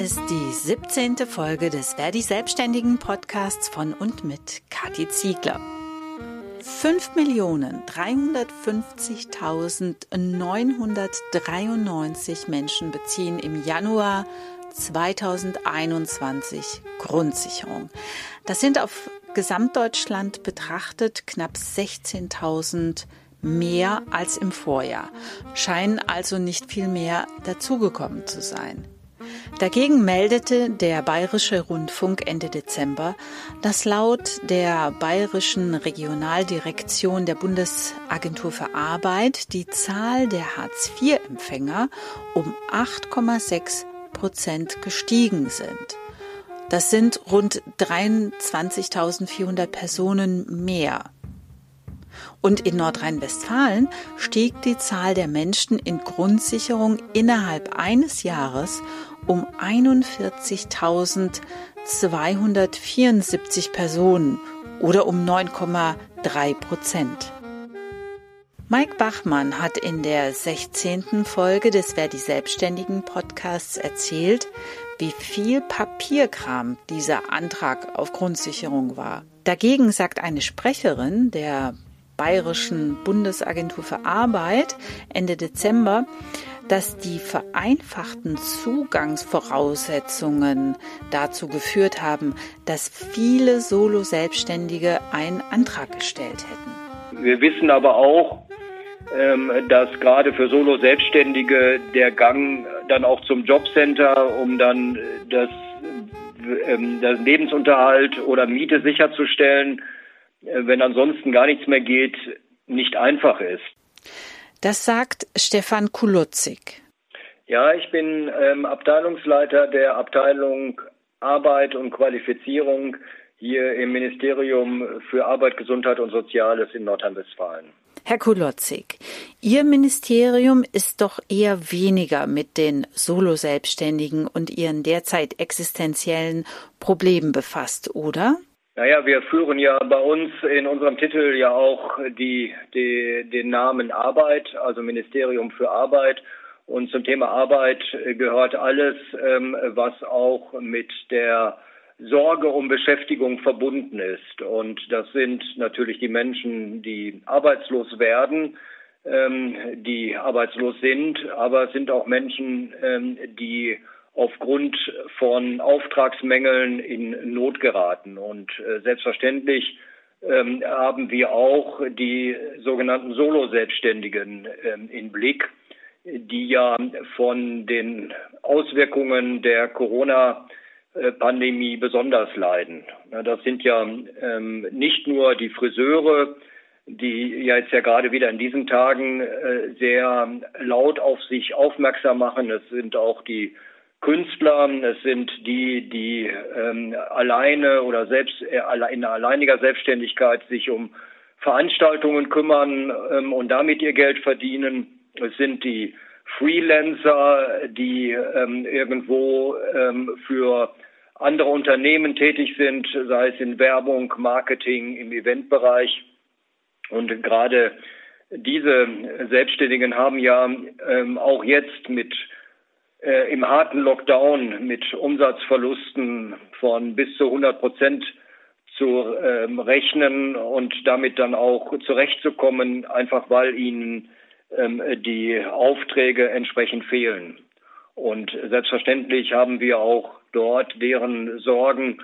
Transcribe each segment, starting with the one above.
ist die 17. Folge des Verdi Selbstständigen Podcasts von und mit Kathi Ziegler. 5.350.993 Menschen beziehen im Januar 2021 Grundsicherung. Das sind auf Gesamtdeutschland betrachtet knapp 16.000 mehr als im Vorjahr, scheinen also nicht viel mehr dazugekommen zu sein. Dagegen meldete der Bayerische Rundfunk Ende Dezember, dass laut der Bayerischen Regionaldirektion der Bundesagentur für Arbeit die Zahl der Hartz-IV-Empfänger um 8,6 Prozent gestiegen sind. Das sind rund 23.400 Personen mehr. Und in Nordrhein-Westfalen stieg die Zahl der Menschen in Grundsicherung innerhalb eines Jahres um 41.274 Personen oder um 9,3 Prozent. Mike Bachmann hat in der 16. Folge des Wer die Selbstständigen Podcasts erzählt, wie viel Papierkram dieser Antrag auf Grundsicherung war. Dagegen sagt eine Sprecherin der Bayerischen Bundesagentur für Arbeit Ende Dezember, dass die vereinfachten Zugangsvoraussetzungen dazu geführt haben, dass viele Solo-Selbstständige einen Antrag gestellt hätten. Wir wissen aber auch, ähm, dass gerade für Solo-Selbstständige der Gang dann auch zum Jobcenter, um dann das, ähm, das Lebensunterhalt oder Miete sicherzustellen, äh, wenn ansonsten gar nichts mehr geht, nicht einfach ist. Das sagt Stefan Kulutzig. Ja, ich bin ähm, Abteilungsleiter der Abteilung Arbeit und Qualifizierung hier im Ministerium für Arbeit, Gesundheit und Soziales in Nordrhein-Westfalen. Herr Kulotzig, Ihr Ministerium ist doch eher weniger mit den Solo-Selbstständigen und ihren derzeit existenziellen Problemen befasst, oder? Naja, wir führen ja bei uns in unserem Titel ja auch die, die, den Namen Arbeit, also Ministerium für Arbeit. Und zum Thema Arbeit gehört alles, ähm, was auch mit der Sorge um Beschäftigung verbunden ist. Und das sind natürlich die Menschen, die arbeitslos werden, ähm, die arbeitslos sind, aber es sind auch Menschen, ähm, die aufgrund von Auftragsmängeln in Not geraten. Und äh, selbstverständlich ähm, haben wir auch die sogenannten Solo-Selbstständigen ähm, in Blick, die ja von den Auswirkungen der Corona-Pandemie besonders leiden. Das sind ja ähm, nicht nur die Friseure, die ja jetzt ja gerade wieder in diesen Tagen äh, sehr laut auf sich aufmerksam machen. Es sind auch die Künstler, es sind die, die ähm, alleine oder selbst äh, in alleiniger Selbstständigkeit sich um Veranstaltungen kümmern ähm, und damit ihr Geld verdienen. Es sind die Freelancer, die ähm, irgendwo ähm, für andere Unternehmen tätig sind, sei es in Werbung, Marketing, im Eventbereich. Und gerade diese Selbstständigen haben ja ähm, auch jetzt mit äh, im harten Lockdown mit Umsatzverlusten von bis zu 100 Prozent zu ähm, rechnen und damit dann auch zurechtzukommen, einfach weil ihnen ähm, die Aufträge entsprechend fehlen. Und selbstverständlich haben wir auch dort deren Sorgen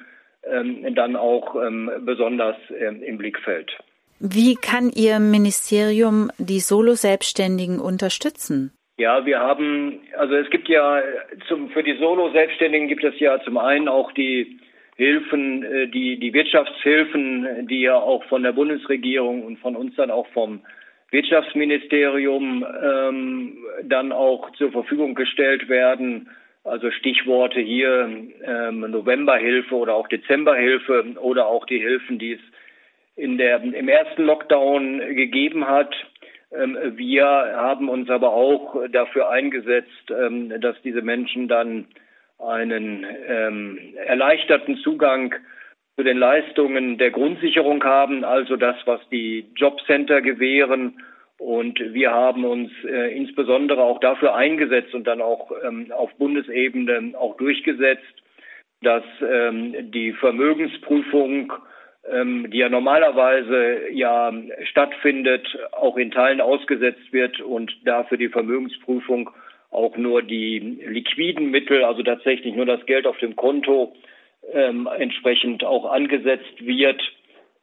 ähm, dann auch ähm, besonders ähm, im Blickfeld. Wie kann Ihr Ministerium die Solo-Selbstständigen unterstützen? Ja, wir haben, also es gibt ja zum, für die Solo-Selbstständigen gibt es ja zum einen auch die Hilfen, äh, die, die Wirtschaftshilfen, die ja auch von der Bundesregierung und von uns dann auch vom Wirtschaftsministerium ähm, dann auch zur Verfügung gestellt werden. Also Stichworte hier ähm, Novemberhilfe oder auch Dezemberhilfe oder auch die Hilfen, die es in der, im ersten Lockdown gegeben hat. Ähm, wir haben uns aber auch dafür eingesetzt, ähm, dass diese Menschen dann einen ähm, erleichterten Zugang zu den Leistungen der Grundsicherung haben, also das, was die Jobcenter gewähren. Und wir haben uns äh, insbesondere auch dafür eingesetzt und dann auch auf Bundesebene auch durchgesetzt, dass die Vermögensprüfung, ähm, die ja normalerweise ja stattfindet, auch in Teilen ausgesetzt wird und dafür die Vermögensprüfung auch nur die liquiden Mittel, also tatsächlich nur das Geld auf dem Konto ähm, entsprechend auch angesetzt wird,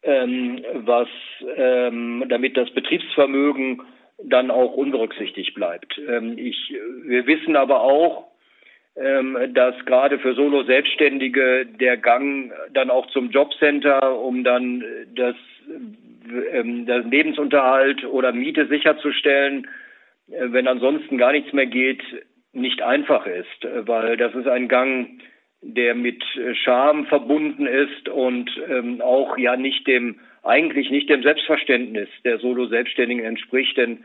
ähm, was ähm, damit das Betriebsvermögen dann auch unberücksichtigt bleibt. Ähm, ich, wir wissen aber auch, dass gerade für Solo-Selbstständige der Gang dann auch zum Jobcenter, um dann das, ähm, das Lebensunterhalt oder Miete sicherzustellen, äh, wenn ansonsten gar nichts mehr geht, nicht einfach ist, weil das ist ein Gang, der mit Scham verbunden ist und ähm, auch ja nicht dem eigentlich nicht dem Selbstverständnis der Solo-Selbstständigen entspricht, denn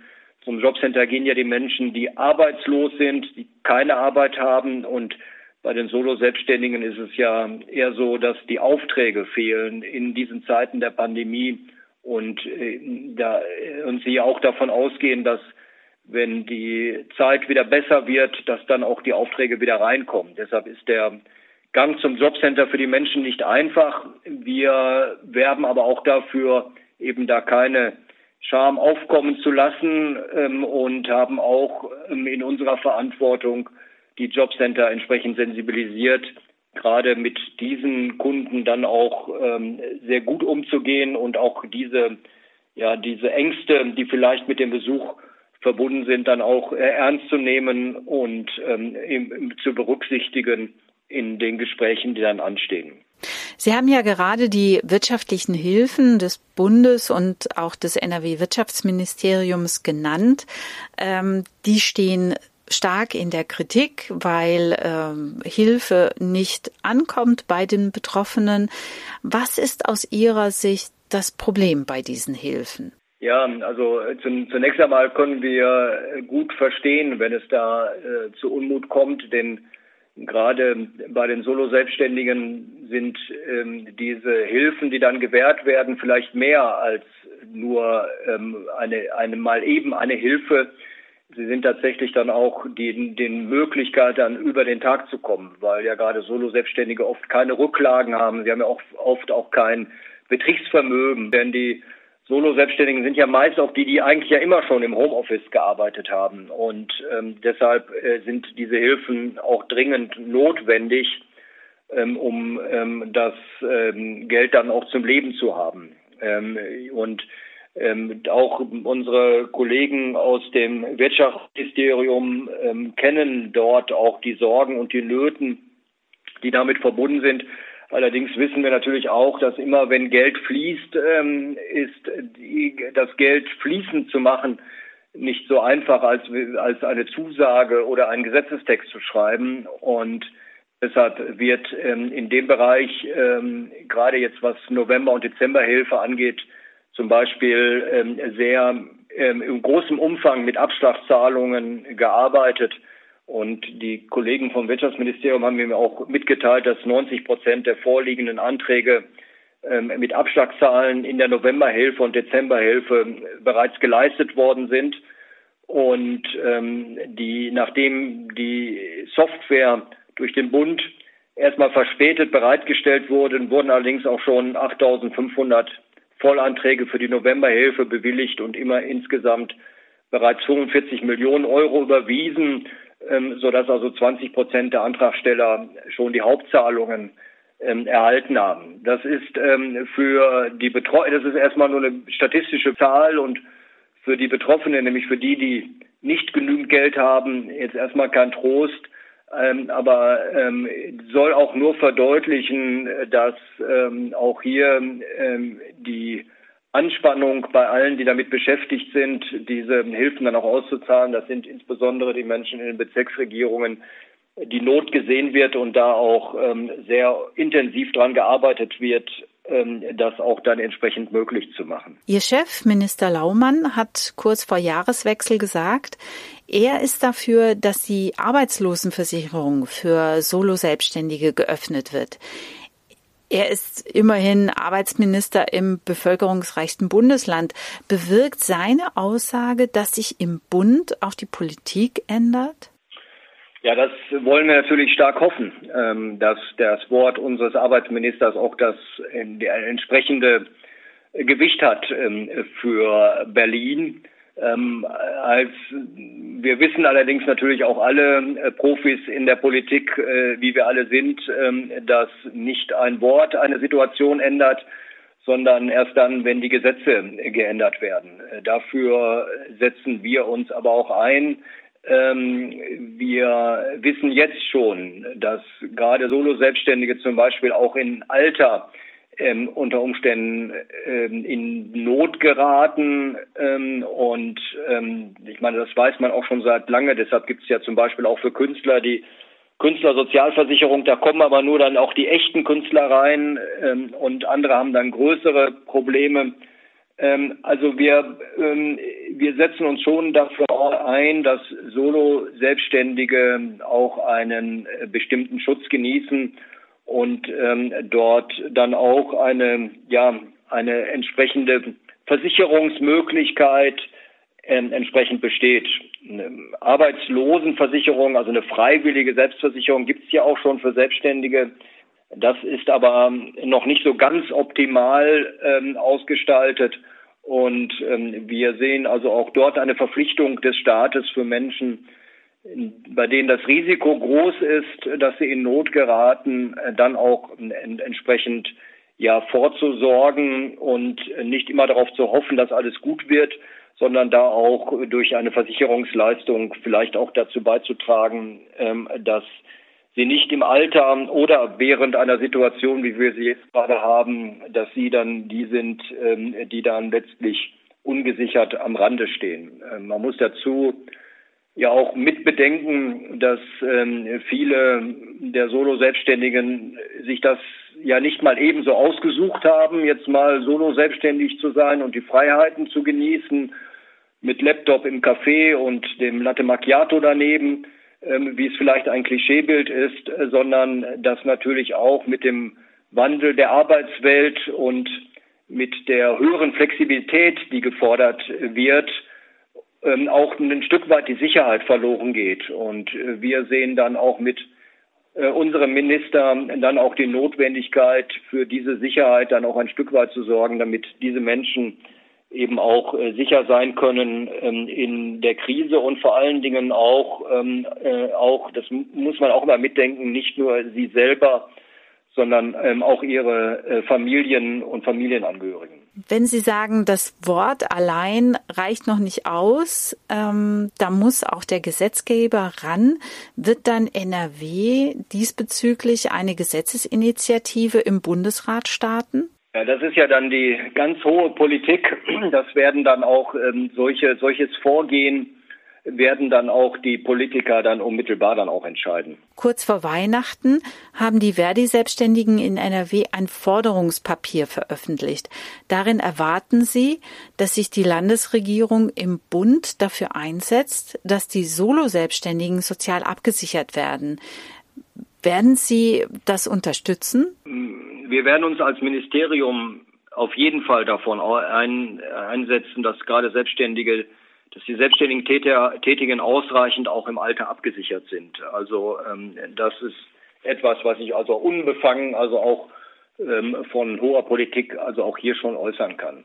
zum Jobcenter gehen ja die Menschen, die arbeitslos sind, die keine Arbeit haben und bei den Solo-Selbstständigen ist es ja eher so, dass die Aufträge fehlen in diesen Zeiten der Pandemie und äh, da und sie auch davon ausgehen, dass wenn die Zeit wieder besser wird, dass dann auch die Aufträge wieder reinkommen. Deshalb ist der Gang zum Jobcenter für die Menschen nicht einfach. Wir werben aber auch dafür, eben da keine Scham aufkommen zu lassen ähm, und haben auch ähm, in unserer Verantwortung die Jobcenter entsprechend sensibilisiert, gerade mit diesen Kunden dann auch ähm, sehr gut umzugehen und auch diese, ja, diese Ängste, die vielleicht mit dem Besuch verbunden sind, dann auch äh, ernst zu nehmen und ähm, zu berücksichtigen in den Gesprächen, die dann anstehen. Sie haben ja gerade die wirtschaftlichen Hilfen des Bundes und auch des NRW-Wirtschaftsministeriums genannt. Ähm, die stehen stark in der Kritik, weil ähm, Hilfe nicht ankommt bei den Betroffenen. Was ist aus Ihrer Sicht das Problem bei diesen Hilfen? Ja, also äh, zunächst einmal können wir äh, gut verstehen, wenn es da äh, zu Unmut kommt, denn gerade bei den Solo-Selbstständigen sind ähm, diese Hilfen, die dann gewährt werden, vielleicht mehr als nur ähm, eine, eine mal eben eine Hilfe. Sie sind tatsächlich dann auch die, den Möglichkeit, dann über den Tag zu kommen, weil ja gerade Solo-Selbstständige oft keine Rücklagen haben. Sie haben ja auch oft auch kein Betriebsvermögen, denn die Solo-Selbstständigen sind ja meist auch die, die eigentlich ja immer schon im Homeoffice gearbeitet haben. Und ähm, deshalb äh, sind diese Hilfen auch dringend notwendig, ähm, um ähm, das ähm, Geld dann auch zum Leben zu haben. Ähm, und ähm, auch unsere Kollegen aus dem Wirtschaftsministerium kennen dort auch die Sorgen und die Nöten, die damit verbunden sind. Allerdings wissen wir natürlich auch, dass immer wenn Geld fließt, ähm, ist die, das Geld fließen zu machen nicht so einfach als, als eine Zusage oder einen Gesetzestext zu schreiben. Und deshalb wird ähm, in dem Bereich, ähm, gerade jetzt was November- und Dezemberhilfe angeht, zum Beispiel sehr in großem Umfang mit Abschlagszahlungen gearbeitet. Und die Kollegen vom Wirtschaftsministerium haben mir auch mitgeteilt, dass 90 Prozent der vorliegenden Anträge ähm, mit Abschlagszahlen in der Novemberhilfe und Dezemberhilfe bereits geleistet worden sind. Und ähm, die, nachdem die Software durch den Bund erstmal verspätet bereitgestellt wurde, wurden allerdings auch schon 8.500 Vollanträge für die Novemberhilfe bewilligt und immer insgesamt bereits 45 Millionen Euro überwiesen ähm, sodass also 20 Prozent der Antragsteller schon die Hauptzahlungen ähm, erhalten haben. Das ist ähm, für die Betroffenen, das ist erstmal nur eine statistische Zahl und für die Betroffenen, nämlich für die, die nicht genügend Geld haben, jetzt erstmal kein Trost, ähm, aber soll auch nur verdeutlichen, dass ähm, auch hier die Anspannung bei allen, die damit beschäftigt sind, diese Hilfen dann auch auszuzahlen. Das sind insbesondere die Menschen in den Bezirksregierungen, die Not gesehen wird und da auch ähm, sehr intensiv daran gearbeitet wird, ähm, das auch dann entsprechend möglich zu machen. Ihr Chef, Minister Laumann, hat kurz vor Jahreswechsel gesagt, er ist dafür, dass die Arbeitslosenversicherung für Solo-Selbstständige geöffnet wird. Er ist immerhin Arbeitsminister im bevölkerungsreichsten Bundesland. Bewirkt seine Aussage, dass sich im Bund auch die Politik ändert? Ja, das wollen wir natürlich stark hoffen, ähm, dass das Wort unseres Arbeitsministers auch das entsprechende Gewicht hat ähm, für Berlin. Ähm, als wir wissen allerdings natürlich auch alle äh, Profis in der Politik, äh, wie wir alle sind, ähm, dass nicht ein Wort eine Situation ändert, sondern erst dann, wenn die Gesetze geändert werden. Äh, dafür setzen wir uns aber auch ein. Ähm, wir wissen jetzt schon, dass gerade Solo-Selbstständige zum Beispiel auch in Alter ähm, unter Umständen ähm, in Not geraten. Ähm, und ähm, ich meine, das weiß man auch schon seit lange. Deshalb gibt es ja zum Beispiel auch für Künstler die Künstlersozialversicherung. Da kommen aber nur dann auch die echten Künstler rein ähm, und andere haben dann größere Probleme. Ähm, also wir, wir setzen uns schon dafür ein, dass Solo-Selbstständige auch einen äh, bestimmten Schutz genießen und ähm, dort dann auch eine ja eine entsprechende Versicherungsmöglichkeit ähm, entsprechend besteht. Eine Arbeitslosenversicherung, also eine freiwillige Selbstversicherung gibt es ja auch schon für Selbstständige. Das ist aber noch nicht so ganz optimal ähm, ausgestaltet. Und ähm, wir sehen also auch dort eine Verpflichtung des Staates für Menschen, bei denen das Risiko groß ist, dass sie in Not geraten, dann auch entsprechend ja vorzusorgen und nicht immer darauf zu hoffen, dass alles gut wird, sondern da auch durch eine Versicherungsleistung vielleicht auch dazu beizutragen, ähm, dass sie nicht im Alter oder während einer Situation, wie wir sie jetzt gerade haben, dass sie dann die sind, ähm, die dann letztlich ungesichert am Rande stehen. Ähm, man muss dazu ja auch mit bedenken, dass ähm, viele der Solo-Selbstständigen sich das ja nicht mal ebenso ausgesucht haben, jetzt mal solo-selbstständig zu sein und die Freiheiten zu genießen, mit Laptop im Café und dem Latte Macchiato daneben, ähm, wie es vielleicht ein Klischeebild ist, sondern das natürlich auch mit dem Wandel der Arbeitswelt und mit der höheren Flexibilität, die gefordert wird, ähm, auch ein Stück weit die Sicherheit verloren geht. Und äh, wir sehen dann auch mit äh, unserem Minister dann auch die Notwendigkeit, für diese Sicherheit dann auch ein Stück weit zu sorgen, damit diese Menschen eben auch äh, sicher sein können ähm, in der Krise und vor allen Dingen auch, ähm, äh, auch, das muss man auch mal mitdenken, nicht nur sie selber, sondern ähm, auch ihre äh, Familien und Familienangehörigen. Wenn Sie sagen, das Wort allein reicht noch nicht aus, ähm, da muss auch der Gesetzgeber ran. Wird dann NRW diesbezüglich eine Gesetzesinitiative im Bundesrat starten? Ja, das ist ja dann die ganz hohe Politik. Das werden dann auch ähm, solche, solches Vorgehen werden dann auch die Politiker dann unmittelbar dann auch entscheiden. Kurz vor Weihnachten haben die Verdi-Selbstständigen in NRW ein Forderungspapier veröffentlicht. Darin erwarten sie, dass sich die Landesregierung im Bund dafür einsetzt, dass die Solo-Selbstständigen sozial abgesichert werden. Werden Sie das unterstützen? Wir werden uns als Ministerium auf jeden Fall davon einsetzen, dass gerade Selbstständige dass die selbstständigen Täter, Tätigen ausreichend auch im Alter abgesichert sind. Also ähm, das ist etwas, was ich also unbefangen, also auch ähm, von hoher Politik, also auch hier schon äußern kann.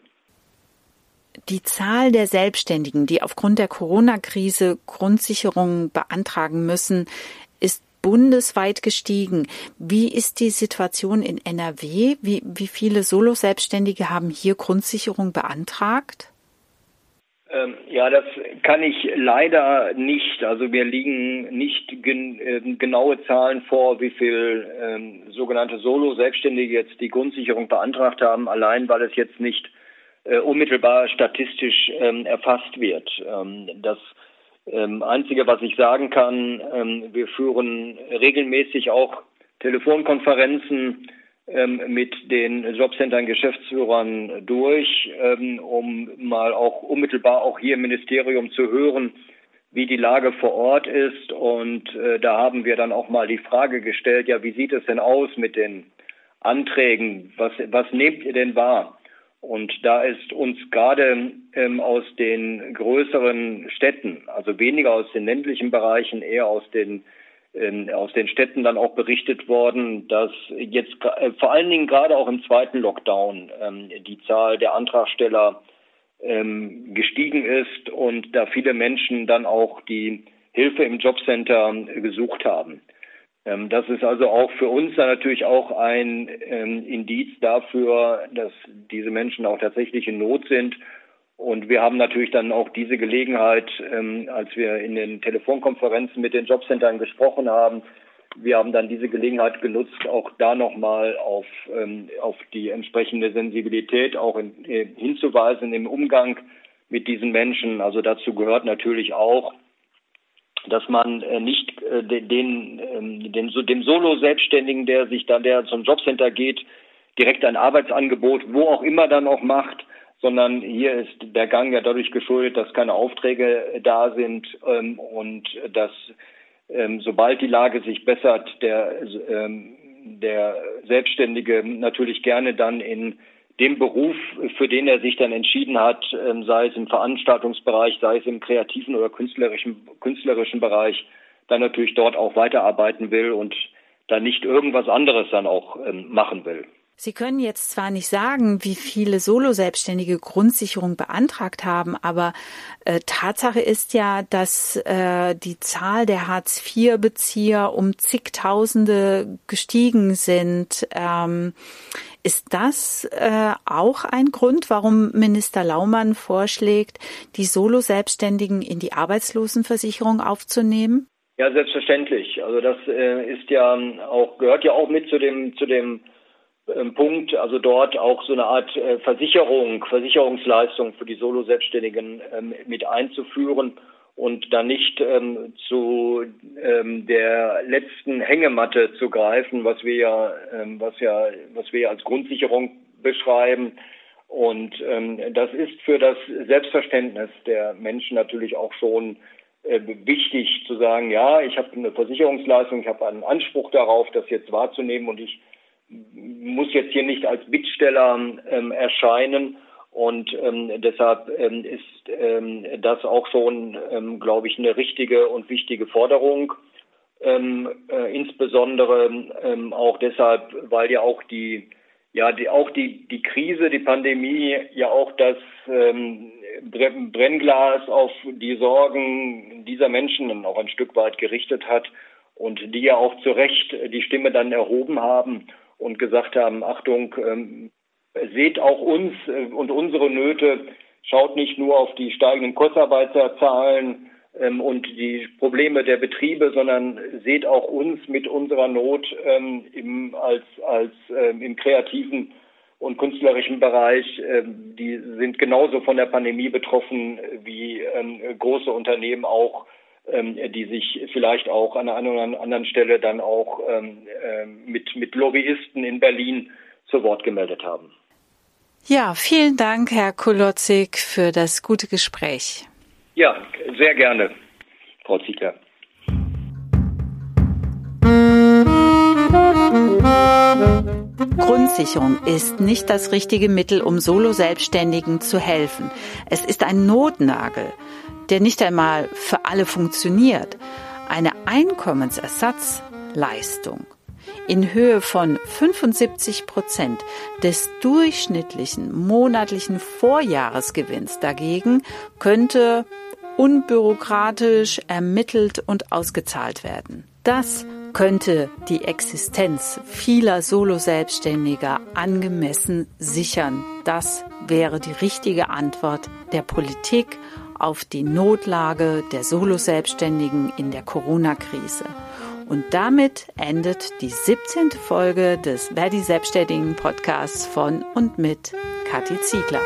Die Zahl der Selbstständigen, die aufgrund der Corona-Krise Grundsicherungen beantragen müssen, ist bundesweit gestiegen. Wie ist die Situation in NRW? Wie, wie viele Solo-Selbstständige haben hier Grundsicherung beantragt? Ähm, ja, das kann ich leider nicht. Also mir liegen nicht gen äh, genaue Zahlen vor, wie viel ähm, sogenannte Solo-Selbstständige jetzt die Grundsicherung beantragt haben, allein weil es jetzt nicht äh, unmittelbar statistisch ähm, erfasst wird. Ähm, das ähm, Einzige, was ich sagen kann, ähm, wir führen regelmäßig auch Telefonkonferenzen mit den Jobcentern Geschäftsführern durch, ähm, um mal auch unmittelbar auch hier im Ministerium zu hören, wie die Lage vor Ort ist. Und äh, da haben wir dann auch mal die Frage gestellt, ja, wie sieht es denn aus mit den Anträgen, was, was nehmt ihr denn wahr? Und da ist uns gerade ähm, aus den größeren Städten, also weniger aus den ländlichen Bereichen, eher aus den ähm, aus den Städten dann auch berichtet worden, dass jetzt äh, vor allen Dingen gerade auch im zweiten Lockdown ähm, die Zahl der Antragsteller ähm, gestiegen ist und da viele Menschen dann auch die Hilfe im Jobcenter gesucht haben. Ähm, das ist also auch für uns dann natürlich auch ein ähm, Indiz dafür, dass diese Menschen auch tatsächlich in Not sind. Und wir haben natürlich dann auch diese Gelegenheit, ähm, als wir in den Telefonkonferenzen mit den Jobcentern gesprochen haben, wir haben dann diese Gelegenheit genutzt, auch da nochmal auf, ähm, auf die entsprechende Sensibilität auch in, äh, hinzuweisen im Umgang mit diesen Menschen. Also dazu gehört natürlich auch, dass man äh, nicht äh, den, ähm, den, dem Solo-Selbstständigen, der sich dann, der zum Jobcenter geht, direkt ein Arbeitsangebot, wo auch immer dann auch macht, sondern hier ist der Gang ja dadurch geschuldet, dass keine Aufträge da sind ähm, und dass ähm, sobald die Lage sich bessert, der, ähm, der Selbstständige natürlich gerne dann in dem Beruf, für den er sich dann entschieden hat, ähm, sei es im Veranstaltungsbereich, sei es im kreativen oder künstlerischen, künstlerischen Bereich, dann natürlich dort auch weiterarbeiten will und dann nicht irgendwas anderes dann auch ähm, machen will. Sie können jetzt zwar nicht sagen, wie viele Solo-Selbstständige Grundsicherung beantragt haben, aber äh, Tatsache ist ja, dass äh, die Zahl der Hartz-IV-Bezieher um zigtausende gestiegen sind. Ähm, ist das äh, auch ein Grund, warum Minister Laumann vorschlägt, die Solo-Selbstständigen in die Arbeitslosenversicherung aufzunehmen? Ja, selbstverständlich. Also das äh, ist ja auch gehört ja auch mit zu dem zu dem ähm, Punkt, also dort auch so eine Art äh, Versicherung, Versicherungsleistung für die Solo-Selbstständigen ähm, mit einzuführen und dann nicht ähm, zu ähm, der letzten Hängematte zu greifen, was wir ja, ähm, was ja, was wir als Grundsicherung beschreiben. Und ähm, das ist für das Selbstverständnis der Menschen natürlich auch schon äh, wichtig zu sagen, ja, ich habe eine Versicherungsleistung, ich habe einen Anspruch darauf, das jetzt wahrzunehmen und ich muss jetzt hier nicht als Bittsteller ähm, erscheinen. Und ähm, deshalb ähm, ist ähm, das auch schon, ähm, glaube ich, eine richtige und wichtige Forderung. Ähm, äh, insbesondere ähm, auch deshalb, weil ja auch die, ja, die, auch die, die Krise, die Pandemie ja auch das ähm, Brennglas auf die Sorgen dieser Menschen auch ein Stück weit gerichtet hat und die ja auch zu Recht die Stimme dann erhoben haben und gesagt haben, Achtung, ähm, seht auch uns äh, und unsere Nöte, schaut nicht nur auf die steigenden Kurzarbeiterzahlen ähm, und die Probleme der Betriebe, sondern seht auch uns mit unserer Not ähm, im, als, als im kreativen und künstlerischen Bereich. Die sind genauso von der Pandemie betroffen wie große Unternehmen auch ähm, die sich vielleicht auch an einer anderen Stelle dann auch ähm, ähm, mit, mit Lobbyisten in Berlin zu Wort gemeldet haben. Ja, vielen Dank, Herr Kulotzig, für das gute Gespräch. Ja, sehr gerne, Frau Ziegler. Grundsicherung ist nicht das richtige Mittel, um Solo-Selbstständigen zu helfen. Es ist ein Notnagel der nicht einmal für alle funktioniert, eine Einkommensersatzleistung in Höhe von 75 Prozent des durchschnittlichen monatlichen Vorjahresgewinns dagegen könnte unbürokratisch ermittelt und ausgezahlt werden. Das könnte die Existenz vieler Solo-Selbstständiger angemessen sichern. Das wäre die richtige Antwort der Politik auf die Notlage der Solo-Selbstständigen in der Corona-Krise. Und damit endet die 17. Folge des Verdi Selbstständigen Podcasts von und mit Kathi Ziegler.